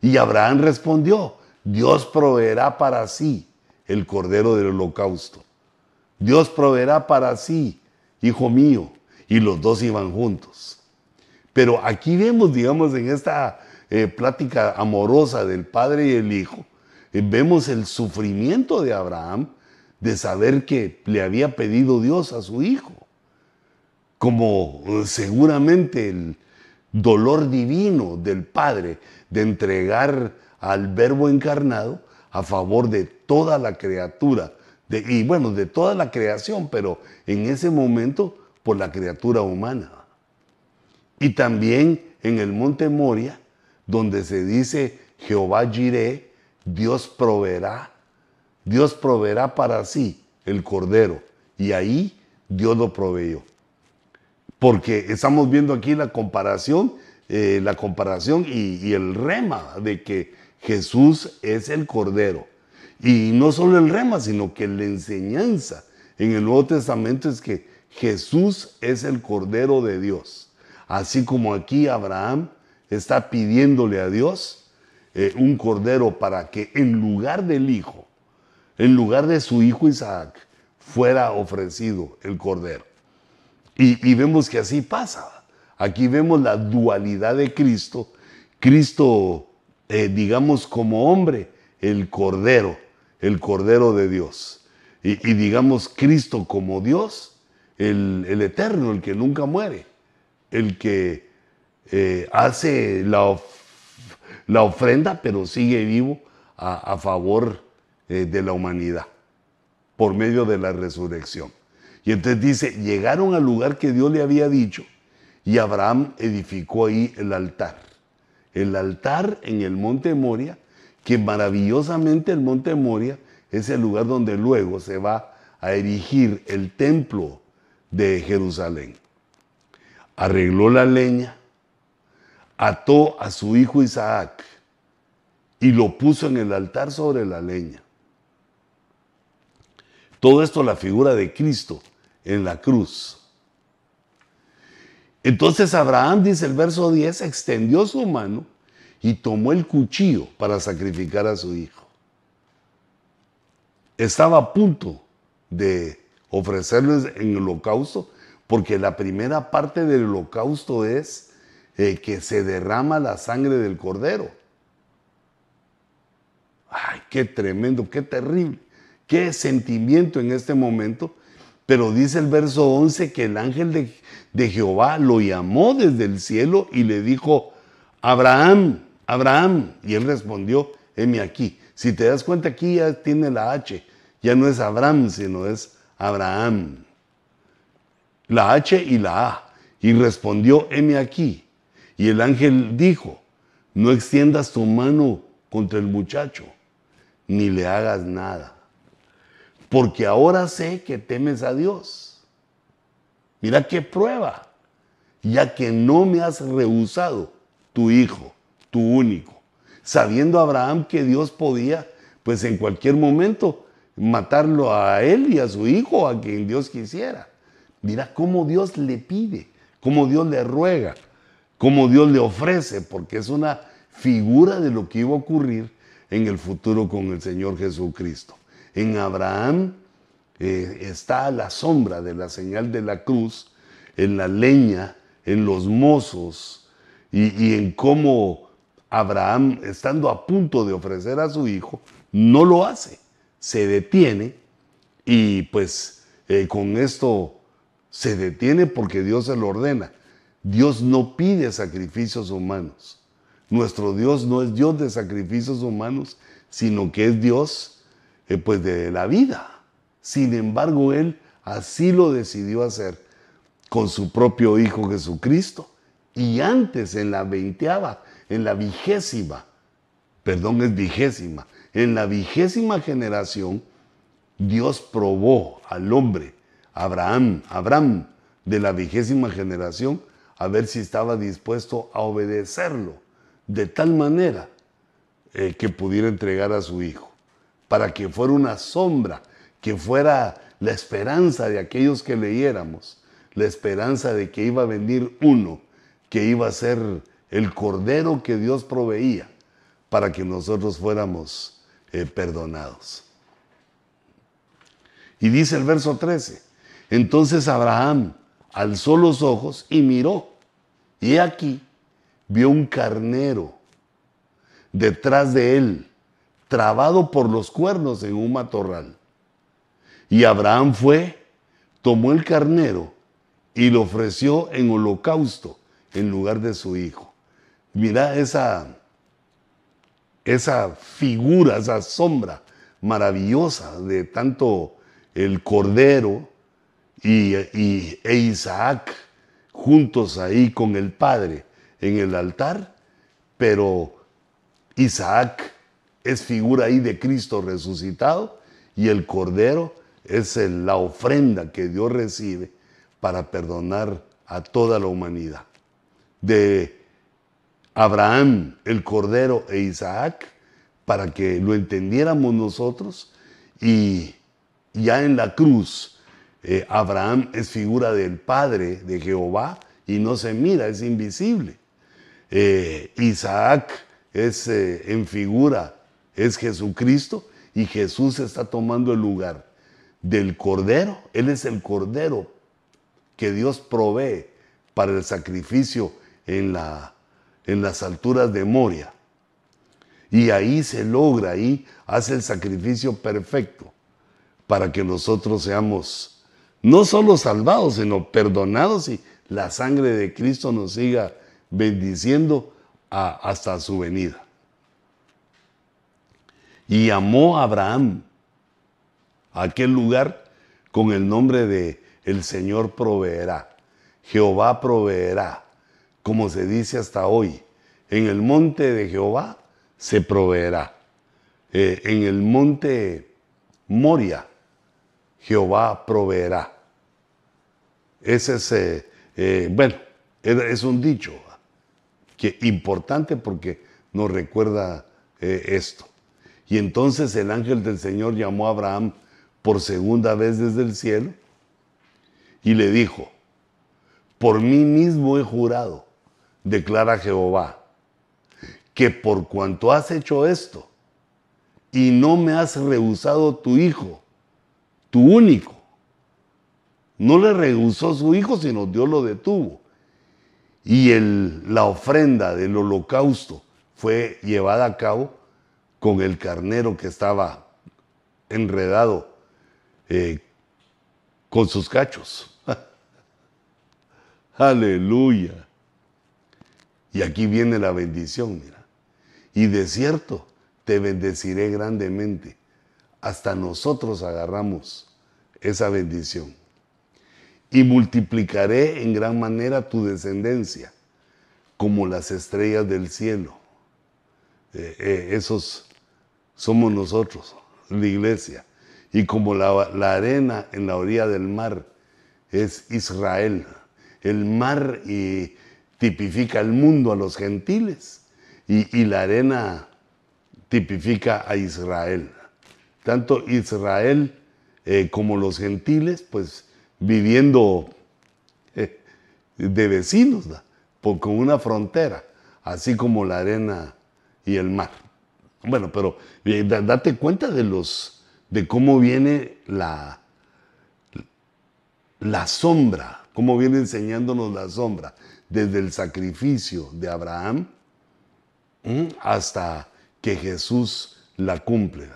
Y Abraham respondió, Dios proveerá para sí el cordero del holocausto. Dios proveerá para sí, hijo mío. Y los dos iban juntos. Pero aquí vemos, digamos, en esta eh, plática amorosa del padre y el hijo, eh, vemos el sufrimiento de Abraham de saber que le había pedido Dios a su hijo. Como eh, seguramente el dolor divino del Padre de entregar al Verbo encarnado a favor de toda la criatura, y bueno, de toda la creación, pero en ese momento por la criatura humana. Y también en el monte Moria, donde se dice Jehová Jireh, Dios proveerá, Dios proveerá para sí el cordero. Y ahí Dios lo proveyó. Porque estamos viendo aquí la comparación, eh, la comparación y el rema de que Jesús es el cordero. Y no solo el rema, sino que la enseñanza en el Nuevo Testamento es que Jesús es el cordero de Dios. Así como aquí Abraham está pidiéndole a Dios eh, un cordero para que en lugar del hijo, en lugar de su hijo Isaac, fuera ofrecido el cordero. Y, vemos que así pasa. Aquí vemos la dualidad de Cristo. Cristo, eh, digamos, como hombre, el cordero, el cordero de Dios. Y, digamos, Cristo como Dios, el, el eterno, el que nunca muere el que eh, hace la, la, ofrenda, pero sigue vivo a, favor eh, de la humanidad por medio de la resurrección. Y entonces dice, llegaron al lugar que Dios le había dicho y Abraham edificó ahí el altar. El altar en el monte Moria, que maravillosamente el monte Moria es el lugar donde luego se va a erigir el templo de Jerusalén arregló la leña, ató a su hijo Isaac y lo puso en el altar sobre la leña. Todo esto la figura de Cristo en la cruz. Entonces Abraham, dice el verso 10, extendió su mano y tomó el cuchillo para sacrificar a su hijo. Estaba a punto de ofrecerlo en holocausto, porque la primera parte del holocausto es eh, que se derrama la sangre del cordero. Ay, qué tremendo, qué terrible, qué sentimiento en este momento. Pero dice el verso 11 que el ángel de, Jehová lo llamó desde el cielo y le dijo, Abraham, Abraham. Y él respondió, heme aquí. Si te das cuenta aquí ya tiene la H, ya no es Abraham, sino es Abraham. La H y la A. Y respondió, heme aquí. Y el ángel dijo, no extiendas tu mano contra el muchacho, ni le hagas nada, porque ahora sé que temes a Dios. Mira qué prueba, ya que no me has rehusado tu hijo, tu único, sabiendo Abraham que Dios podía, pues en cualquier momento, matarlo a él y a su hijo, a quien Dios quisiera. Mira cómo Dios le pide, cómo Dios le ruega, cómo Dios le ofrece, porque es una figura de lo que iba a ocurrir en el futuro con el Señor Jesucristo. En Abraham eh, está la sombra de la señal de la cruz, en la leña, en los mozos y, en cómo Abraham, estando a punto de ofrecer a su hijo, no lo hace, se detiene y pues eh, con esto se detiene porque Dios se lo ordena. Dios no pide sacrificios humanos. Nuestro Dios no es Dios de sacrificios humanos, sino que es Dios eh, pues de la vida. Sin embargo, Él así lo decidió hacer con su propio Hijo Jesucristo. Y antes, en la veinteava, en la vigésima, perdón, es vigésima, en la vigésima generación, Dios probó al hombre, Abraham, Abraham, de la vigésima generación, a ver si estaba dispuesto a obedecerlo de tal manera eh, que pudiera entregar a su hijo, para que fuera una sombra, que fuera la esperanza de aquellos que leyéramos, la esperanza de que iba a venir uno, que iba a ser el cordero que Dios proveía para que nosotros fuéramos eh, perdonados. Y dice el verso 13, entonces Abraham alzó los ojos y miró, y aquí vio un carnero detrás de él, trabado por los cuernos en un matorral. Y Abraham fue, tomó el carnero y lo ofreció en holocausto en lugar de su hijo. Mira esa, esa figura, esa sombra maravillosa de tanto el cordero y, y, e Isaac juntos ahí con el padre en el altar, pero Isaac es figura ahí de Cristo resucitado y el Cordero es la ofrenda que Dios recibe para perdonar a toda la humanidad. De Abraham, el Cordero e Isaac, para que lo entendiéramos nosotros, y ya en la cruz, eh, Abraham es figura del Padre de Jehová y no se mira, es invisible. Eh, Isaac es eh, en figura, es Jesucristo y Jesús está tomando el lugar del Cordero. Él es el Cordero que Dios provee para el sacrificio en, la, en las alturas de Moria. Y ahí se logra, ahí hace el sacrificio perfecto para que nosotros seamos no solo salvados, sino perdonados y la sangre de Cristo nos siga bendiciendo hasta su venida. Y llamó a Abraham a aquel lugar con el nombre de el Señor proveerá. Jehová proveerá, como se dice hasta hoy. En el monte de Jehová se proveerá. Eh, en el monte Moria, Jehová proveerá. Ese es, eh, eh, bueno, es un dicho, que importante porque nos recuerda esto. Y entonces el ángel del Señor llamó a Abraham por segunda vez desde el cielo y le dijo, por mí mismo he jurado, declara Jehová, que por cuanto has hecho esto y no me has rehusado tu hijo, tu único, no le rehusó su hijo, sino Dios lo detuvo. Y la ofrenda del holocausto fue llevada a cabo con el carnero que estaba enredado eh, con sus cachos. Aleluya. Y aquí viene la bendición, mira. Y de cierto, te bendeciré grandemente. Hasta nosotros agarramos esa bendición. Y multiplicaré en gran manera tu descendencia, como las estrellas del cielo. Eh, eh, esos somos nosotros, la iglesia. Y como la, arena en la orilla del mar es Israel. El mar y tipifica el mundo a los gentiles y, la arena tipifica a Israel. Tanto Israel eh, como los gentiles, pues viviendo eh, de vecinos, con una frontera, así como la arena y el mar. Bueno, pero eh, date cuenta de los de cómo viene la, la sombra, cómo viene enseñándonos la sombra desde el sacrificio de Abraham hasta que Jesús la cumple.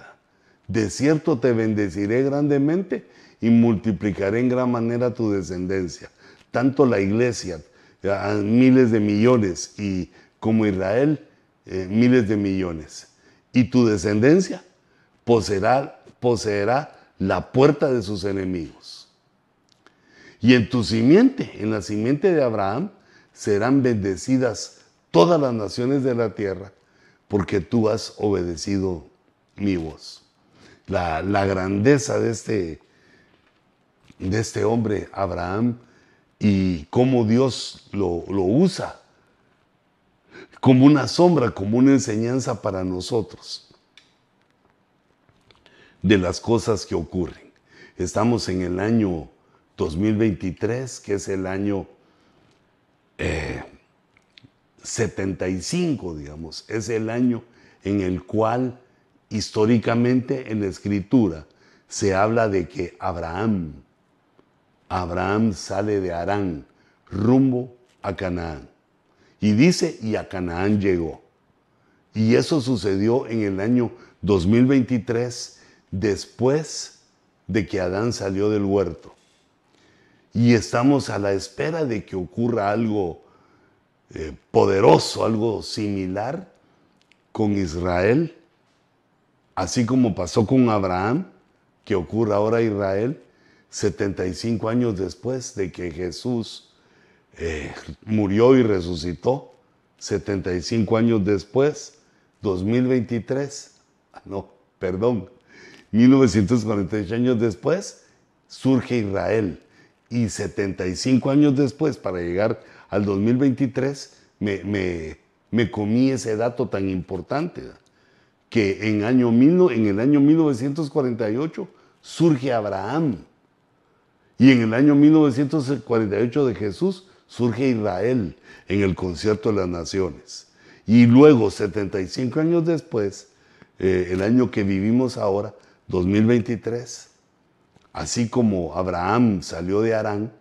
De cierto te bendeciré grandemente y multiplicaré en gran manera tu descendencia. Tanto la iglesia, miles de millones, y como Israel, eh, miles de millones. Y tu descendencia poseerá, poseerá la puerta de sus enemigos. Y en tu simiente, en la simiente de Abraham, serán bendecidas todas las naciones de la tierra, porque tú has obedecido mi voz. La, grandeza de este, de este hombre, Abraham, y cómo Dios lo, lo usa como una sombra, como una enseñanza para nosotros de las cosas que ocurren. Estamos en el año 2023, que es el año 75, eh, digamos, es el año en el cual históricamente en la escritura se habla de que Abraham, Abraham sale de Arán rumbo a Canaán. Y dice, y a Canaán llegó. Y eso sucedió en el año 2023, después de que Adán salió del huerto y estamos a la espera de que ocurra algo eh, poderoso, algo similar con Israel, así como pasó con Abraham, que ocurra ahora Israel, 75 años después de que Jesús eh, murió y resucitó, 75 años después, 2023, ah, no, perdón, 1948 años después, surge Israel. Y 75 años después, para llegar al 2023, me, me, comí ese dato tan importante, que en, año, en el año 1948 surge Abraham, y en el año 1948 de Jesús surge Israel en el concierto de las naciones. Y luego, 75 años después, eh, el año que vivimos ahora, 2023, Así como Abraham salió de Arán,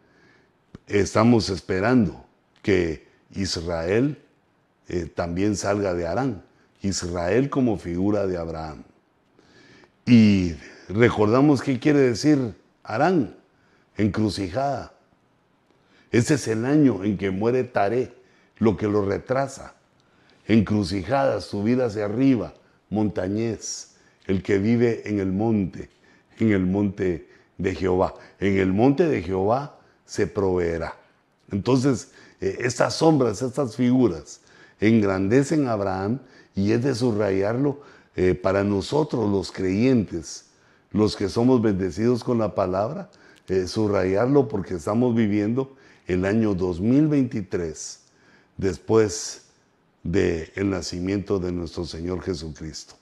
estamos esperando que Israel eh, también salga de Arán. Israel como figura de Abraham. Y recordamos qué quiere decir Arán, encrucijada. Ese es el año en que muere Taré, lo que lo retrasa. Encrucijada, subida hacia arriba, montañés, el que vive en el monte, en el monte de Jehová. En el monte de Jehová se proveerá. Entonces, eh, estas sombras, estas figuras, engrandecen a Abraham y es de subrayarlo eh, para nosotros los creyentes, los que somos bendecidos con la palabra, eh, subrayarlo porque estamos viviendo el año 2023 después del nacimiento de nuestro Señor Jesucristo.